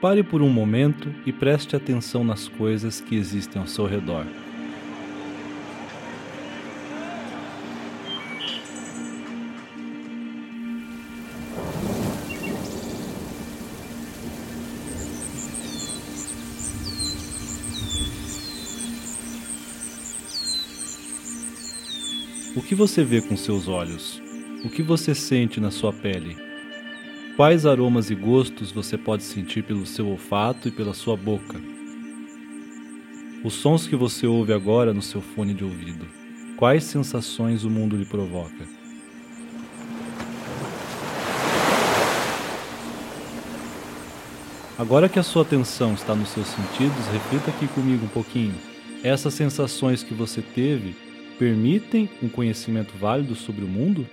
Pare por um momento e preste atenção nas coisas que existem ao seu redor. O que você vê com seus olhos? O que você sente na sua pele? Quais aromas e gostos você pode sentir pelo seu olfato e pela sua boca? Os sons que você ouve agora no seu fone de ouvido. Quais sensações o mundo lhe provoca? Agora que a sua atenção está nos seus sentidos, reflita aqui comigo um pouquinho. Essas sensações que você teve permitem um conhecimento válido sobre o mundo?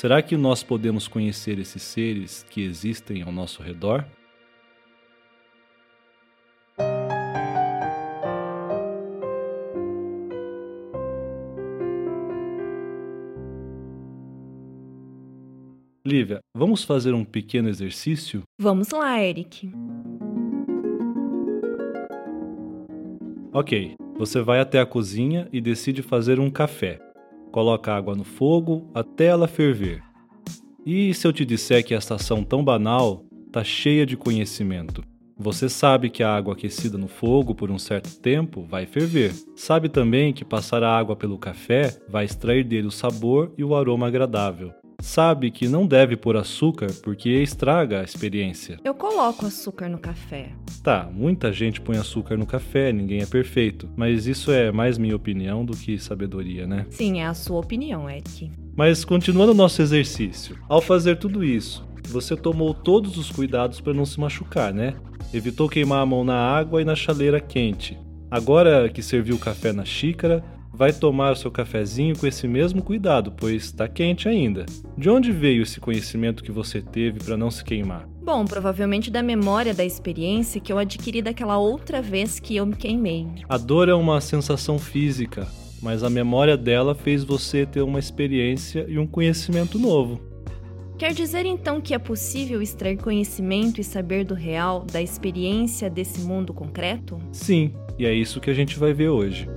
Será que nós podemos conhecer esses seres que existem ao nosso redor? Lívia, vamos fazer um pequeno exercício? Vamos lá, Eric. Ok, você vai até a cozinha e decide fazer um café. Coloca água no fogo até ela ferver. E se eu te disser que esta ação tão banal está cheia de conhecimento? Você sabe que a água aquecida no fogo por um certo tempo vai ferver. Sabe também que passar a água pelo café vai extrair dele o sabor e o aroma agradável sabe que não deve pôr açúcar porque estraga a experiência. Eu coloco açúcar no café. Tá, muita gente põe açúcar no café, ninguém é perfeito. Mas isso é mais minha opinião do que sabedoria, né? Sim, é a sua opinião, Eric. Mas continuando o nosso exercício, ao fazer tudo isso, você tomou todos os cuidados para não se machucar, né? Evitou queimar a mão na água e na chaleira quente. Agora que serviu o café na xícara, vai tomar o seu cafezinho com esse mesmo cuidado, pois está quente ainda. De onde veio esse conhecimento que você teve para não se queimar? Bom, provavelmente da memória da experiência que eu adquiri daquela outra vez que eu me queimei. A dor é uma sensação física, mas a memória dela fez você ter uma experiência e um conhecimento novo. Quer dizer então que é possível extrair conhecimento e saber do real da experiência desse mundo concreto? Sim, e é isso que a gente vai ver hoje.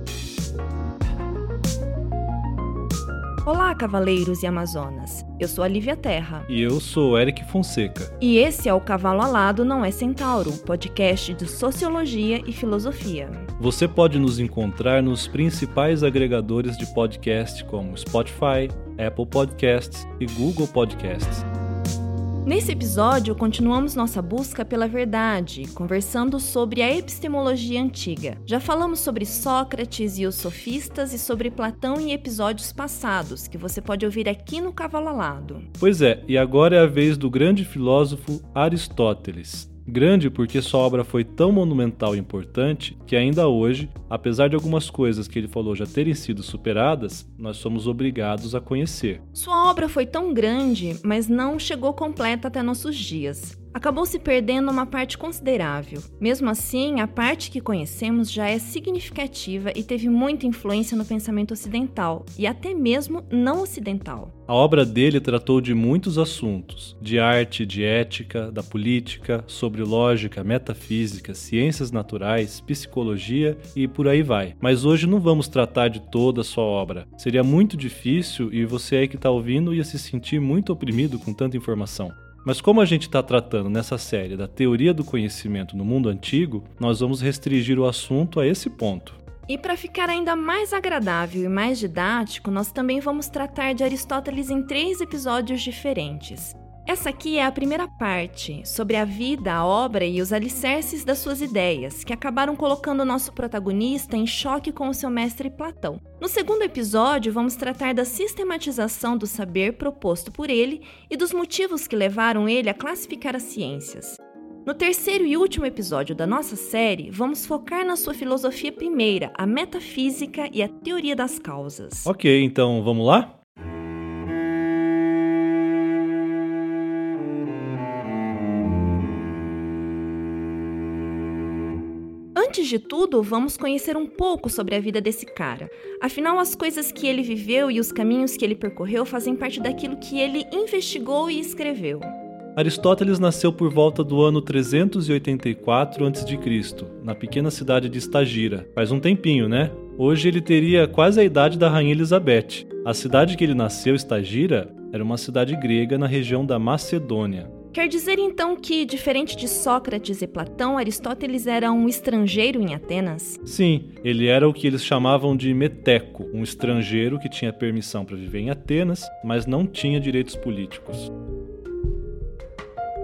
Olá, cavaleiros e amazonas. Eu sou a Lívia Terra. E eu sou Eric Fonseca. E esse é o Cavalo Alado Não é Centauro, podcast de Sociologia e Filosofia. Você pode nos encontrar nos principais agregadores de podcast como Spotify, Apple Podcasts e Google Podcasts. Nesse episódio, continuamos nossa busca pela verdade, conversando sobre a epistemologia antiga. Já falamos sobre Sócrates e os sofistas e sobre Platão em episódios passados, que você pode ouvir aqui no Cavalo Alado. Pois é, e agora é a vez do grande filósofo Aristóteles. Grande porque sua obra foi tão monumental e importante que ainda hoje, apesar de algumas coisas que ele falou já terem sido superadas, nós somos obrigados a conhecer. Sua obra foi tão grande, mas não chegou completa até nossos dias acabou se perdendo uma parte considerável. Mesmo assim, a parte que conhecemos já é significativa e teve muita influência no pensamento ocidental e até mesmo não ocidental. A obra dele tratou de muitos assuntos, de arte, de ética, da política, sobre lógica, metafísica, ciências naturais, psicologia e por aí vai. Mas hoje não vamos tratar de toda a sua obra. Seria muito difícil e você aí que está ouvindo ia se sentir muito oprimido com tanta informação. Mas como a gente está tratando nessa série da teoria do conhecimento no mundo antigo, nós vamos restringir o assunto a esse ponto. E para ficar ainda mais agradável e mais didático, nós também vamos tratar de Aristóteles em três episódios diferentes. Essa aqui é a primeira parte, sobre a vida, a obra e os alicerces das suas ideias, que acabaram colocando o nosso protagonista em choque com o seu mestre Platão. No segundo episódio, vamos tratar da sistematização do saber proposto por ele e dos motivos que levaram ele a classificar as ciências. No terceiro e último episódio da nossa série, vamos focar na sua filosofia primeira, a metafísica e a teoria das causas. Ok, então vamos lá? De tudo, vamos conhecer um pouco sobre a vida desse cara. Afinal, as coisas que ele viveu e os caminhos que ele percorreu fazem parte daquilo que ele investigou e escreveu. Aristóteles nasceu por volta do ano 384 a.C., na pequena cidade de Estagira. Faz um tempinho, né? Hoje ele teria quase a idade da rainha Elizabeth. A cidade que ele nasceu, Estagira, era uma cidade grega na região da Macedônia. Quer dizer então que, diferente de Sócrates e Platão, Aristóteles era um estrangeiro em Atenas? Sim, ele era o que eles chamavam de meteco, um estrangeiro que tinha permissão para viver em Atenas, mas não tinha direitos políticos.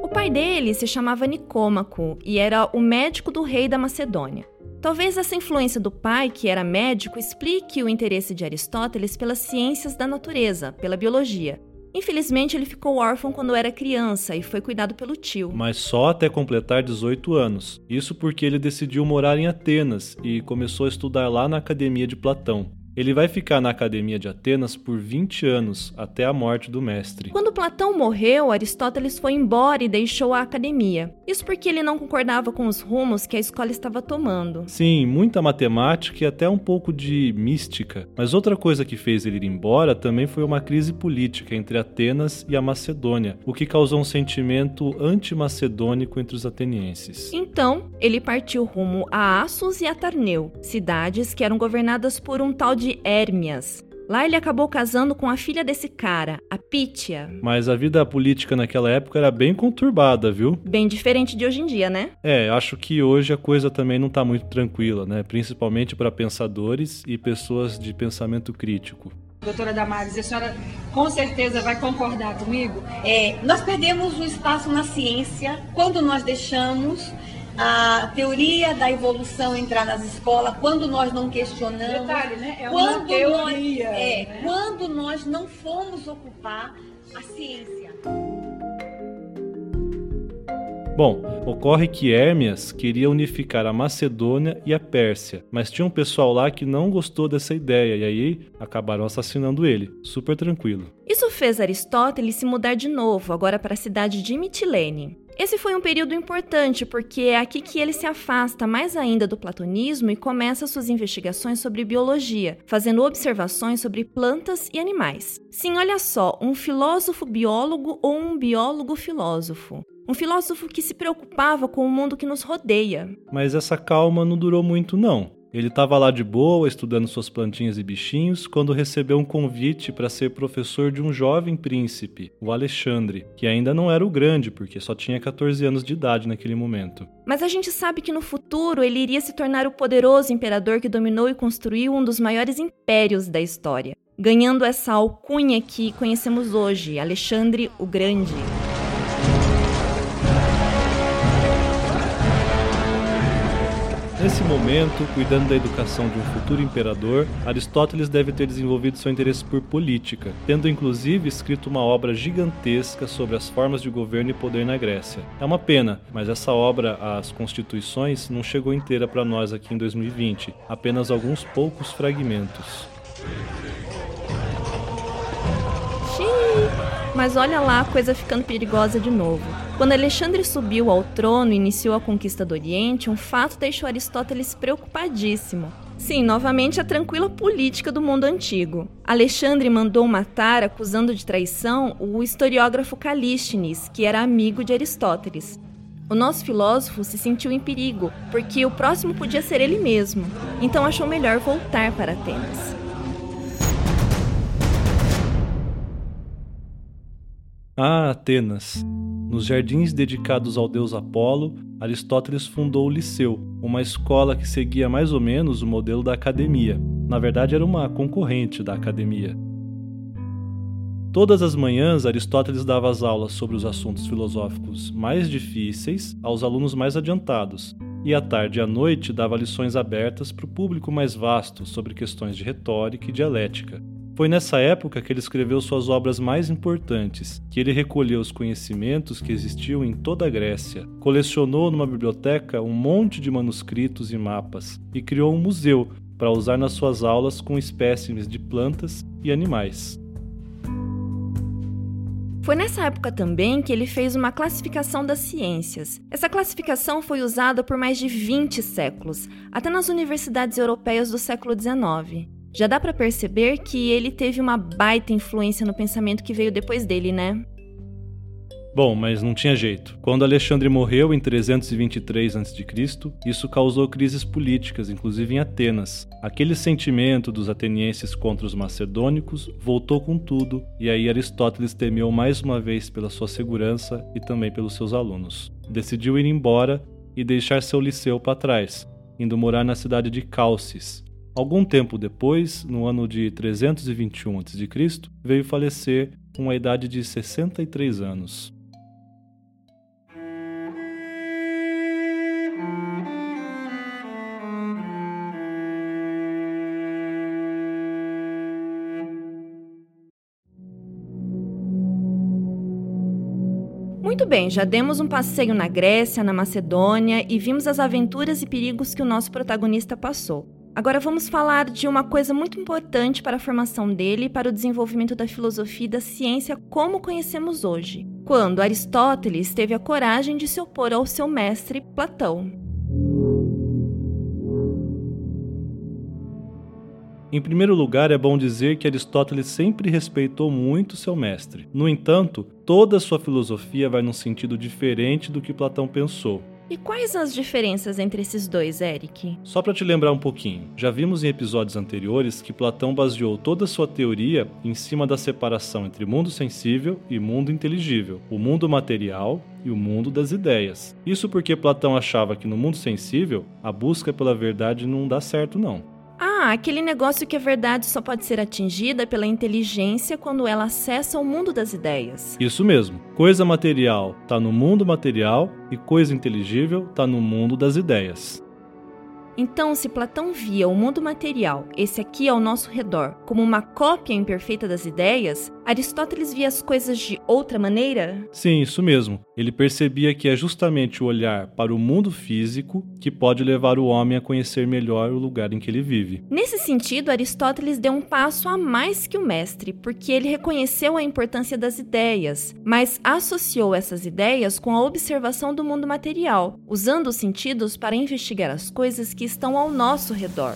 O pai dele se chamava Nicômaco e era o médico do rei da Macedônia. Talvez essa influência do pai, que era médico, explique o interesse de Aristóteles pelas ciências da natureza, pela biologia, Infelizmente, ele ficou órfão quando era criança e foi cuidado pelo tio. Mas só até completar 18 anos. Isso porque ele decidiu morar em Atenas e começou a estudar lá na academia de Platão. Ele vai ficar na Academia de Atenas por 20 anos, até a morte do mestre. Quando Platão morreu, Aristóteles foi embora e deixou a academia. Isso porque ele não concordava com os rumos que a escola estava tomando. Sim, muita matemática e até um pouco de mística. Mas outra coisa que fez ele ir embora também foi uma crise política entre Atenas e a Macedônia, o que causou um sentimento anti-macedônico entre os atenienses. Então, ele partiu rumo a Assos e a Tarneu, cidades que eram governadas por um tal de de Hérmias. Lá ele acabou casando com a filha desse cara, a Pítia. Mas a vida política naquela época era bem conturbada, viu? Bem diferente de hoje em dia, né? É, acho que hoje a coisa também não tá muito tranquila, né? Principalmente para pensadores e pessoas de pensamento crítico. Doutora Damares, a senhora com certeza vai concordar comigo. É, nós perdemos o espaço na ciência quando nós deixamos a teoria da evolução entrar nas escolas, quando nós não questionamos, Detalhe, né? é quando, teoria, nós, é, né? quando nós não fomos ocupar a ciência. Bom, ocorre que Hermias queria unificar a Macedônia e a Pérsia, mas tinha um pessoal lá que não gostou dessa ideia e aí acabaram assassinando ele. Super tranquilo. Isso fez Aristóteles se mudar de novo, agora para a cidade de Mitilene. Esse foi um período importante porque é aqui que ele se afasta mais ainda do platonismo e começa suas investigações sobre biologia, fazendo observações sobre plantas e animais. Sim, olha só, um filósofo biólogo ou um biólogo filósofo. Um filósofo que se preocupava com o mundo que nos rodeia. Mas essa calma não durou muito, não. Ele estava lá de boa, estudando suas plantinhas e bichinhos, quando recebeu um convite para ser professor de um jovem príncipe, o Alexandre, que ainda não era o grande, porque só tinha 14 anos de idade naquele momento. Mas a gente sabe que no futuro ele iria se tornar o poderoso imperador que dominou e construiu um dos maiores impérios da história, ganhando essa alcunha que conhecemos hoje, Alexandre o Grande. Nesse momento, cuidando da educação de um futuro imperador, Aristóteles deve ter desenvolvido seu interesse por política, tendo inclusive escrito uma obra gigantesca sobre as formas de governo e poder na Grécia. É uma pena, mas essa obra, As Constituições, não chegou inteira para nós aqui em 2020, apenas alguns poucos fragmentos. Mas olha lá a coisa ficando perigosa de novo. Quando Alexandre subiu ao trono e iniciou a conquista do Oriente, um fato deixou Aristóteles preocupadíssimo. Sim, novamente a tranquila política do mundo antigo. Alexandre mandou matar, acusando de traição, o historiógrafo Calístenes, que era amigo de Aristóteles. O nosso filósofo se sentiu em perigo, porque o próximo podia ser ele mesmo, então achou melhor voltar para Atenas. Ah, Atenas! Nos jardins dedicados ao deus Apolo, Aristóteles fundou o Liceu, uma escola que seguia mais ou menos o modelo da academia. Na verdade, era uma concorrente da academia. Todas as manhãs, Aristóteles dava as aulas sobre os assuntos filosóficos mais difíceis aos alunos mais adiantados, e à tarde e à noite dava lições abertas para o público mais vasto sobre questões de retórica e dialética. Foi nessa época que ele escreveu suas obras mais importantes, que ele recolheu os conhecimentos que existiam em toda a Grécia, colecionou numa biblioteca um monte de manuscritos e mapas e criou um museu para usar nas suas aulas com espécimes de plantas e animais. Foi nessa época também que ele fez uma classificação das ciências. Essa classificação foi usada por mais de 20 séculos, até nas universidades europeias do século XIX. Já dá para perceber que ele teve uma baita influência no pensamento que veio depois dele, né? Bom, mas não tinha jeito. Quando Alexandre morreu em 323 a.C., isso causou crises políticas, inclusive em Atenas. Aquele sentimento dos atenienses contra os macedônicos voltou com tudo, e aí Aristóteles temeu mais uma vez pela sua segurança e também pelos seus alunos. Decidiu ir embora e deixar seu liceu para trás, indo morar na cidade de Calcis. Algum tempo depois, no ano de 321 a.C., veio falecer com a idade de 63 anos. Muito bem, já demos um passeio na Grécia, na Macedônia e vimos as aventuras e perigos que o nosso protagonista passou. Agora vamos falar de uma coisa muito importante para a formação dele e para o desenvolvimento da filosofia e da ciência como conhecemos hoje, quando Aristóteles teve a coragem de se opor ao seu mestre Platão. Em primeiro lugar, é bom dizer que Aristóteles sempre respeitou muito seu mestre. No entanto, toda sua filosofia vai num sentido diferente do que Platão pensou. E quais as diferenças entre esses dois, Eric? Só para te lembrar um pouquinho, já vimos em episódios anteriores que Platão baseou toda sua teoria em cima da separação entre mundo sensível e mundo inteligível, o mundo material e o mundo das ideias. Isso porque Platão achava que no mundo sensível a busca pela verdade não dá certo não. Ah, aquele negócio que a verdade só pode ser atingida pela inteligência quando ela acessa o mundo das ideias. Isso mesmo. Coisa material está no mundo material e coisa inteligível está no mundo das ideias. Então, se Platão via o mundo material, esse aqui ao nosso redor, como uma cópia imperfeita das ideias, Aristóteles via as coisas de outra maneira? Sim, isso mesmo. Ele percebia que é justamente o olhar para o mundo físico que pode levar o homem a conhecer melhor o lugar em que ele vive. Nesse sentido, Aristóteles deu um passo a mais que o mestre, porque ele reconheceu a importância das ideias, mas associou essas ideias com a observação do mundo material, usando os sentidos para investigar as coisas que estão ao nosso redor.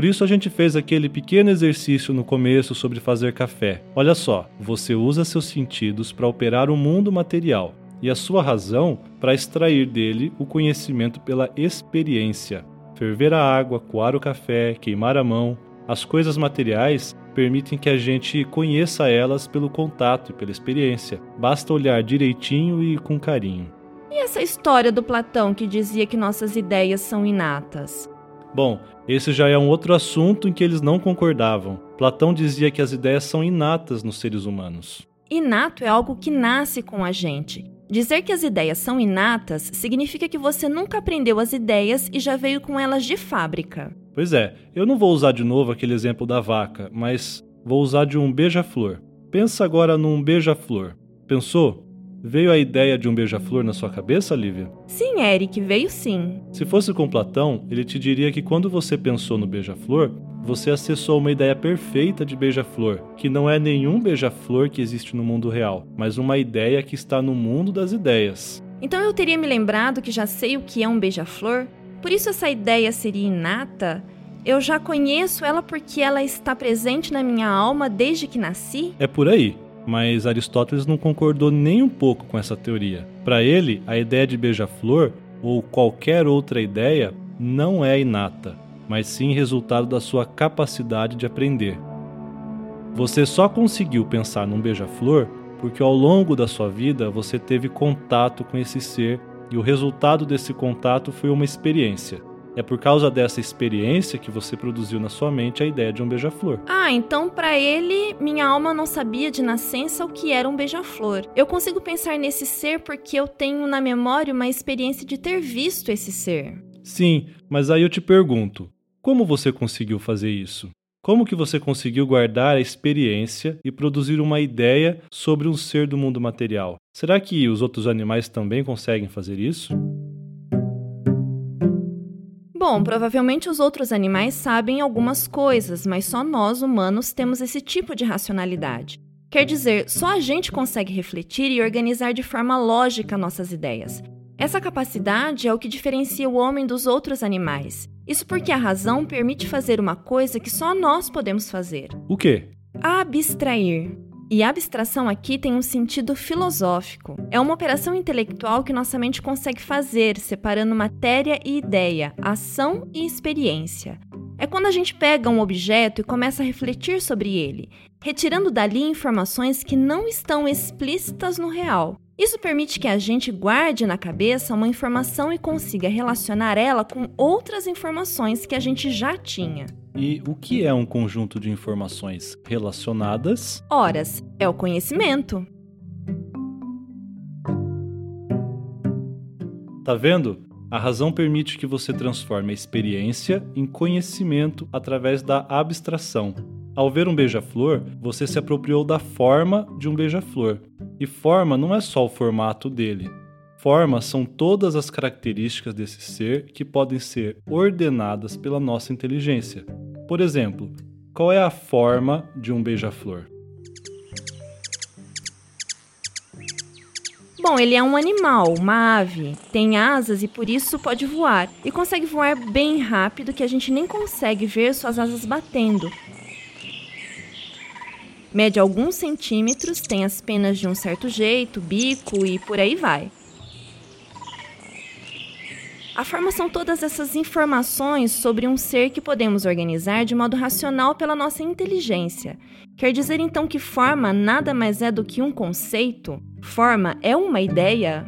Por isso a gente fez aquele pequeno exercício no começo sobre fazer café. Olha só, você usa seus sentidos para operar o mundo material e a sua razão para extrair dele o conhecimento pela experiência. Ferver a água, coar o café, queimar a mão, as coisas materiais permitem que a gente conheça elas pelo contato e pela experiência. Basta olhar direitinho e com carinho. E essa história do Platão que dizia que nossas ideias são inatas? Bom, esse já é um outro assunto em que eles não concordavam. Platão dizia que as ideias são inatas nos seres humanos. Inato é algo que nasce com a gente. Dizer que as ideias são inatas significa que você nunca aprendeu as ideias e já veio com elas de fábrica. Pois é, eu não vou usar de novo aquele exemplo da vaca, mas vou usar de um beija-flor. Pensa agora num beija-flor. Pensou? Veio a ideia de um beija-flor na sua cabeça, Lívia? Sim, Eric, veio sim. Se fosse com Platão, ele te diria que quando você pensou no beija-flor, você acessou uma ideia perfeita de beija-flor, que não é nenhum beija-flor que existe no mundo real, mas uma ideia que está no mundo das ideias. Então eu teria me lembrado que já sei o que é um beija-flor? Por isso essa ideia seria inata? Eu já conheço ela porque ela está presente na minha alma desde que nasci? É por aí mas Aristóteles não concordou nem um pouco com essa teoria. Para ele, a ideia de beija-flor ou qualquer outra ideia não é inata, mas sim resultado da sua capacidade de aprender. Você só conseguiu pensar num beija-flor porque ao longo da sua vida você teve contato com esse ser e o resultado desse contato foi uma experiência. É por causa dessa experiência que você produziu na sua mente a ideia de um beija-flor. Ah, então para ele, minha alma não sabia de nascença o que era um beija-flor. Eu consigo pensar nesse ser porque eu tenho na memória uma experiência de ter visto esse ser. Sim, mas aí eu te pergunto, como você conseguiu fazer isso? Como que você conseguiu guardar a experiência e produzir uma ideia sobre um ser do mundo material? Será que os outros animais também conseguem fazer isso? Bom, provavelmente os outros animais sabem algumas coisas, mas só nós humanos temos esse tipo de racionalidade. Quer dizer, só a gente consegue refletir e organizar de forma lógica nossas ideias. Essa capacidade é o que diferencia o homem dos outros animais. Isso porque a razão permite fazer uma coisa que só nós podemos fazer: O quê? abstrair. E abstração aqui tem um sentido filosófico. É uma operação intelectual que nossa mente consegue fazer, separando matéria e ideia, ação e experiência. É quando a gente pega um objeto e começa a refletir sobre ele, retirando dali informações que não estão explícitas no real. Isso permite que a gente guarde na cabeça uma informação e consiga relacionar ela com outras informações que a gente já tinha. E o que é um conjunto de informações relacionadas? Horas, é o conhecimento. Tá vendo? A razão permite que você transforme a experiência em conhecimento através da abstração. Ao ver um beija-flor, você se apropriou da forma de um beija-flor. E forma não é só o formato dele. Forma são todas as características desse ser que podem ser ordenadas pela nossa inteligência. Por exemplo, qual é a forma de um beija-flor? Bom, ele é um animal, uma ave, tem asas e por isso pode voar. E consegue voar bem rápido que a gente nem consegue ver suas asas batendo. Mede alguns centímetros, tem as penas de um certo jeito, bico e por aí vai. A forma são todas essas informações sobre um ser que podemos organizar de modo racional pela nossa inteligência. Quer dizer então que forma nada mais é do que um conceito? Forma é uma ideia?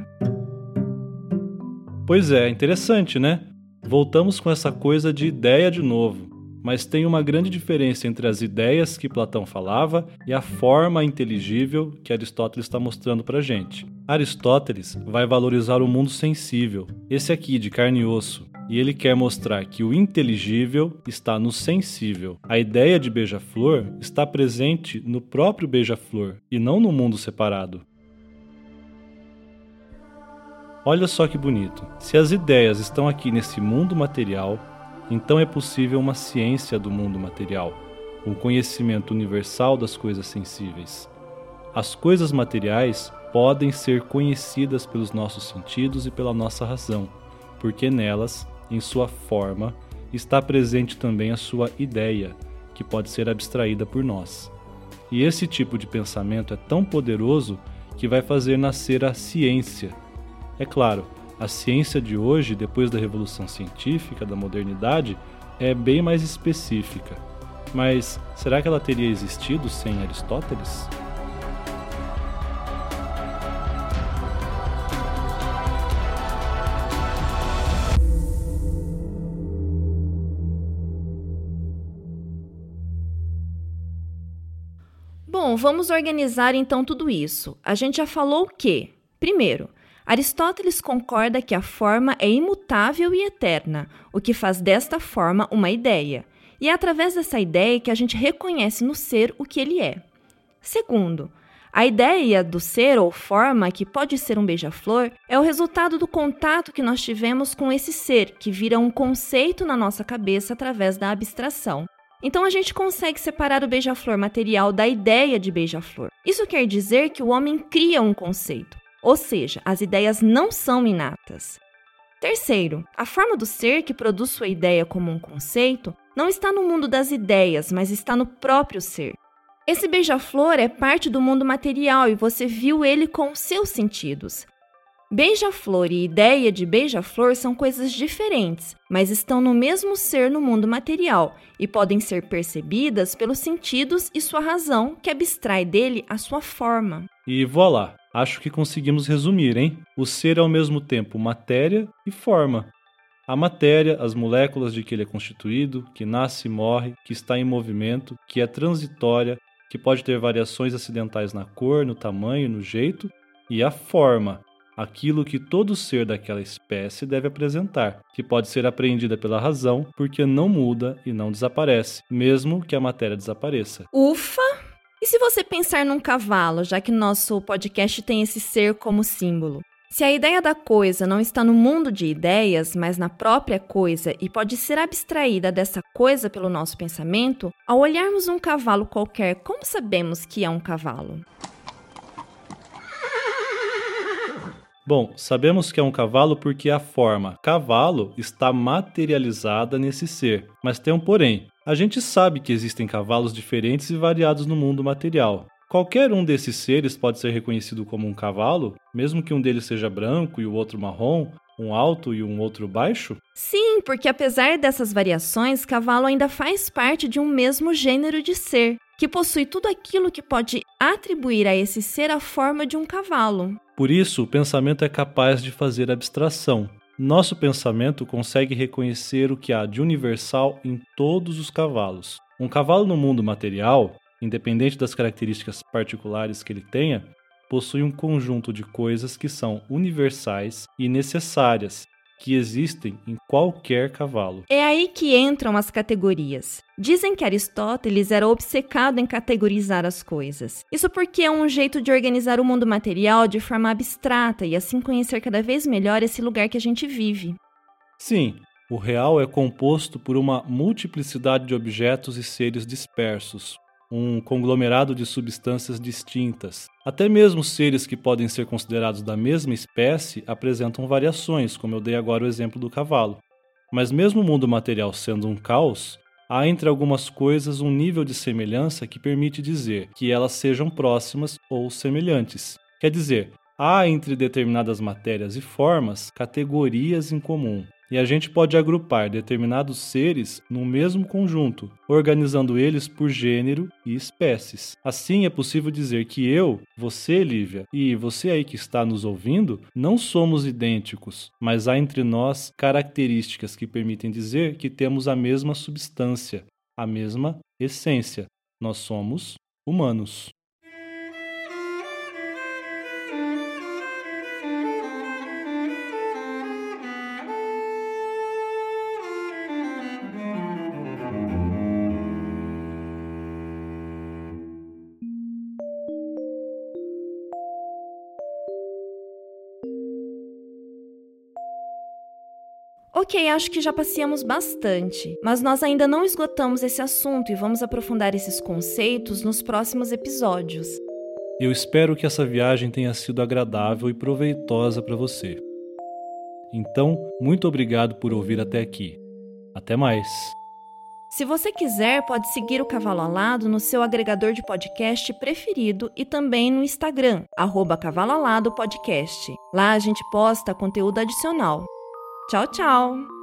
Pois é, interessante, né? Voltamos com essa coisa de ideia de novo. Mas tem uma grande diferença entre as ideias que Platão falava e a forma inteligível que Aristóteles está mostrando para gente. Aristóteles vai valorizar o mundo sensível, esse aqui de carne e osso, e ele quer mostrar que o inteligível está no sensível. A ideia de beija-flor está presente no próprio beija-flor e não no mundo separado. Olha só que bonito. Se as ideias estão aqui nesse mundo material, então é possível uma ciência do mundo material, um conhecimento universal das coisas sensíveis. As coisas materiais podem ser conhecidas pelos nossos sentidos e pela nossa razão, porque nelas, em sua forma, está presente também a sua ideia, que pode ser abstraída por nós. E esse tipo de pensamento é tão poderoso que vai fazer nascer a ciência, é claro, a ciência de hoje, depois da revolução científica, da modernidade, é bem mais específica. Mas será que ela teria existido sem Aristóteles? Vamos organizar então tudo isso. A gente já falou o quê? Primeiro, Aristóteles concorda que a forma é imutável e eterna, o que faz desta forma uma ideia, e é através dessa ideia que a gente reconhece no ser o que ele é. Segundo, a ideia do ser ou forma, que pode ser um beija-flor, é o resultado do contato que nós tivemos com esse ser, que vira um conceito na nossa cabeça através da abstração. Então a gente consegue separar o beija-flor material da ideia de beija-flor. Isso quer dizer que o homem cria um conceito. Ou seja, as ideias não são inatas. Terceiro, a forma do ser que produz sua ideia como um conceito não está no mundo das ideias, mas está no próprio ser. Esse beija-flor é parte do mundo material e você viu ele com seus sentidos. Beija-flor e ideia de beija-flor são coisas diferentes, mas estão no mesmo ser no mundo material e podem ser percebidas pelos sentidos e sua razão, que abstrai dele a sua forma. E voilá! Acho que conseguimos resumir, hein? O ser é ao mesmo tempo matéria e forma. A matéria, as moléculas de que ele é constituído, que nasce e morre, que está em movimento, que é transitória, que pode ter variações acidentais na cor, no tamanho, no jeito, e a forma, aquilo que todo ser daquela espécie deve apresentar, que pode ser apreendida pela razão, porque não muda e não desaparece, mesmo que a matéria desapareça. Ufa! E se você pensar num cavalo, já que nosso podcast tem esse ser como símbolo? Se a ideia da coisa não está no mundo de ideias, mas na própria coisa e pode ser abstraída dessa coisa pelo nosso pensamento, ao olharmos um cavalo qualquer, como sabemos que é um cavalo? Bom, sabemos que é um cavalo porque a forma cavalo está materializada nesse ser. Mas tem um porém. A gente sabe que existem cavalos diferentes e variados no mundo material. Qualquer um desses seres pode ser reconhecido como um cavalo, mesmo que um deles seja branco e o outro marrom, um alto e um outro baixo? Sim, porque apesar dessas variações, cavalo ainda faz parte de um mesmo gênero de ser, que possui tudo aquilo que pode atribuir a esse ser a forma de um cavalo. Por isso, o pensamento é capaz de fazer abstração. Nosso pensamento consegue reconhecer o que há de universal em todos os cavalos. Um cavalo no mundo material independente das características particulares que ele tenha, possui um conjunto de coisas que são universais e necessárias, que existem em qualquer cavalo. É aí que entram as categorias. Dizem que Aristóteles era obcecado em categorizar as coisas. Isso porque é um jeito de organizar o mundo material de forma abstrata e assim conhecer cada vez melhor esse lugar que a gente vive. Sim, o real é composto por uma multiplicidade de objetos e seres dispersos, um conglomerado de substâncias distintas. Até mesmo seres que podem ser considerados da mesma espécie apresentam variações, como eu dei agora o exemplo do cavalo. Mas, mesmo o mundo material sendo um caos, há entre algumas coisas um nível de semelhança que permite dizer que elas sejam próximas ou semelhantes. Quer dizer, há entre determinadas matérias e formas categorias em comum, e a gente pode agrupar determinados seres no mesmo conjunto, organizando eles por gênero e espécies. Assim é possível dizer que eu, você, Lívia, e você aí que está nos ouvindo, não somos idênticos, mas há entre nós características que permitem dizer que temos a mesma substância, a mesma essência. Nós somos humanos. Ok, acho que já passeamos bastante, mas nós ainda não esgotamos esse assunto e vamos aprofundar esses conceitos nos próximos episódios. Eu espero que essa viagem tenha sido agradável e proveitosa para você. Então, muito obrigado por ouvir até aqui. Até mais! Se você quiser, pode seguir o Cavalo Alado no seu agregador de podcast preferido e também no Instagram, arroba Cavalo Alado Podcast. Lá a gente posta conteúdo adicional. Tchau, tchau!